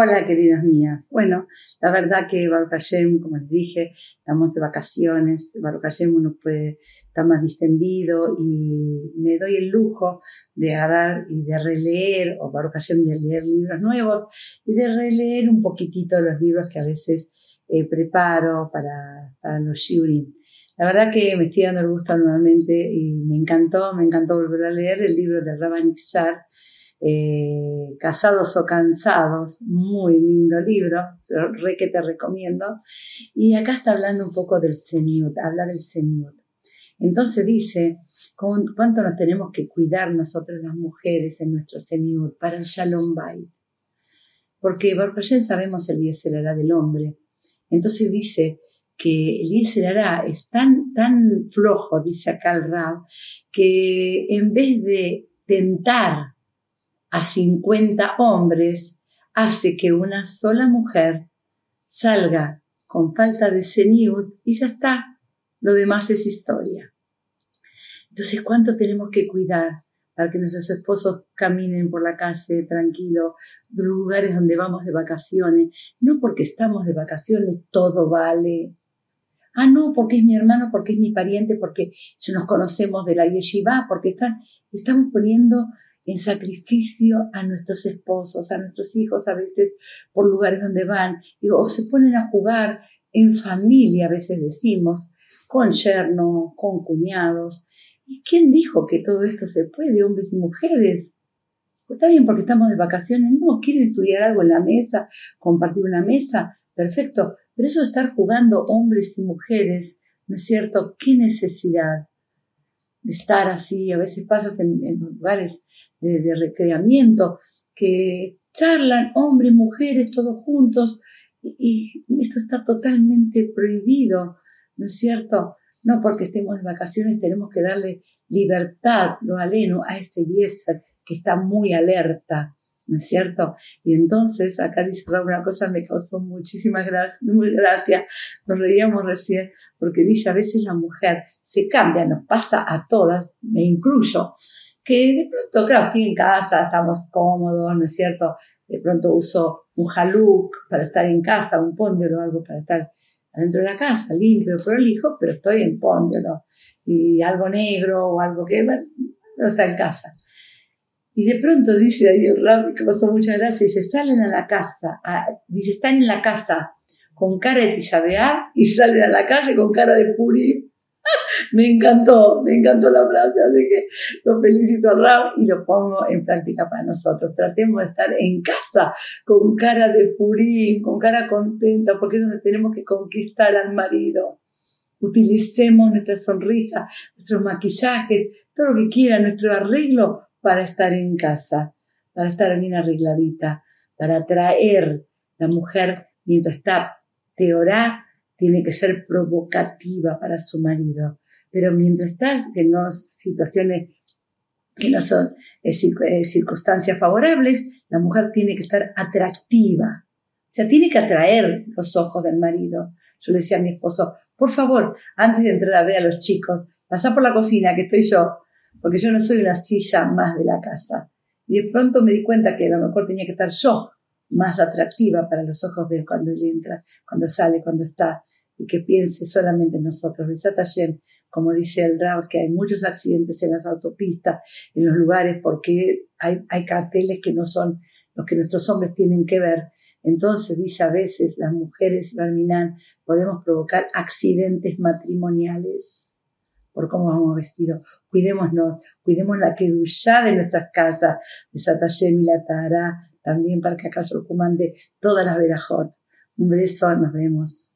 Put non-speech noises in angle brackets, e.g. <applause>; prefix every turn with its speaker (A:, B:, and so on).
A: Hola, queridas mías. Bueno, la verdad que Baruch como les dije, estamos de vacaciones. Baruch Hashem uno puede estar más distendido y me doy el lujo de agarrar y de releer, o Baruch Hashem de leer libros nuevos y de releer un poquitito los libros que a veces eh, preparo para, los shurim. La verdad que me estoy dando el gusto nuevamente y me encantó, me encantó volver a leer el libro de Rabban Shar eh, Casados o Cansados, muy lindo libro, re que te recomiendo. Y acá está hablando un poco del Señor, habla del Señor. Entonces dice, ¿cuánto nos tenemos que cuidar nosotros las mujeres en nuestro Señor para el Shalom Bay? Porque por sabemos el Yeserará del hombre. Entonces dice que el Yeserará es tan, tan flojo, dice acá el Rab, que en vez de tentar a 50 hombres hace que una sola mujer salga con falta de seniud y ya está. Lo demás es historia. Entonces, ¿cuánto tenemos que cuidar para que nuestros esposos caminen por la calle tranquilo, lugares donde vamos de vacaciones? No porque estamos de vacaciones todo vale. Ah, no, porque es mi hermano, porque es mi pariente, porque nos conocemos de la yeshiva, porque están, estamos poniendo en sacrificio a nuestros esposos, a nuestros hijos, a veces por lugares donde van, o se ponen a jugar en familia, a veces decimos, con yernos, con cuñados. ¿Y quién dijo que todo esto se puede, hombres y mujeres? Pues está bien porque estamos de vacaciones, no, quieren estudiar algo en la mesa, compartir una mesa, perfecto, pero eso de estar jugando hombres y mujeres, ¿no es cierto? ¿Qué necesidad? Estar así, a veces pasas en, lugares de, recreamiento que charlan hombres, mujeres, todos juntos, y, esto está totalmente prohibido, ¿no es cierto? No porque estemos de vacaciones tenemos que darle libertad, lo aleno, a ese Yeser que está muy alerta, ¿no es cierto? Y entonces, acá dice una cosa me causó muchísimas gracias, <laughs> muy gracia, nos reíamos recién, porque dice, a veces la mujer se cambia, nos pasa a todas, me incluyo, que de pronto, claro, estoy en casa, estamos cómodos, ¿no es cierto? De pronto uso un jaluk para estar en casa, un póndelo, algo para estar adentro de la casa, limpio, prolijo, pero estoy en póndelo, y algo negro o algo que, no está en casa. Y de pronto dice ahí el rab, que pasó muchas gracias, dice, salen a la casa, dice, están en la casa con cara de Tishabeá y salen a la calle con cara de Purim. <laughs> me encantó, me encantó la frase, así que lo felicito al Rab y lo pongo en práctica para nosotros. Tratemos de estar en casa con cara de Purim, con cara contenta, porque es donde tenemos que conquistar al marido. Utilicemos nuestra sonrisa, nuestros maquillajes, todo lo que quiera, nuestro arreglo para estar en casa, para estar bien arregladita, para atraer la mujer mientras está teorá, tiene que ser provocativa para su marido. Pero mientras está en situaciones que no son eh, eh, circunstancias favorables, la mujer tiene que estar atractiva. O sea, tiene que atraer los ojos del marido. Yo le decía a mi esposo, por favor, antes de entrar a ver a los chicos, pasa por la cocina, que estoy yo, porque yo no soy una silla más de la casa. Y de pronto me di cuenta que a lo mejor tenía que estar yo más atractiva para los ojos de él cuando él entra, cuando sale, cuando está, y que piense solamente en nosotros. Besat como dice el Rab, que hay muchos accidentes en las autopistas, en los lugares, porque hay, carteles que no son los que nuestros hombres tienen que ver. Entonces dice a veces las mujeres, Barminan, podemos provocar accidentes matrimoniales por cómo vamos vestidos. Cuidémonos, cuidemos la ya de nuestras casas, de Satayem y la Tara, también para que acaso comande todas las verajot. Un beso, nos vemos.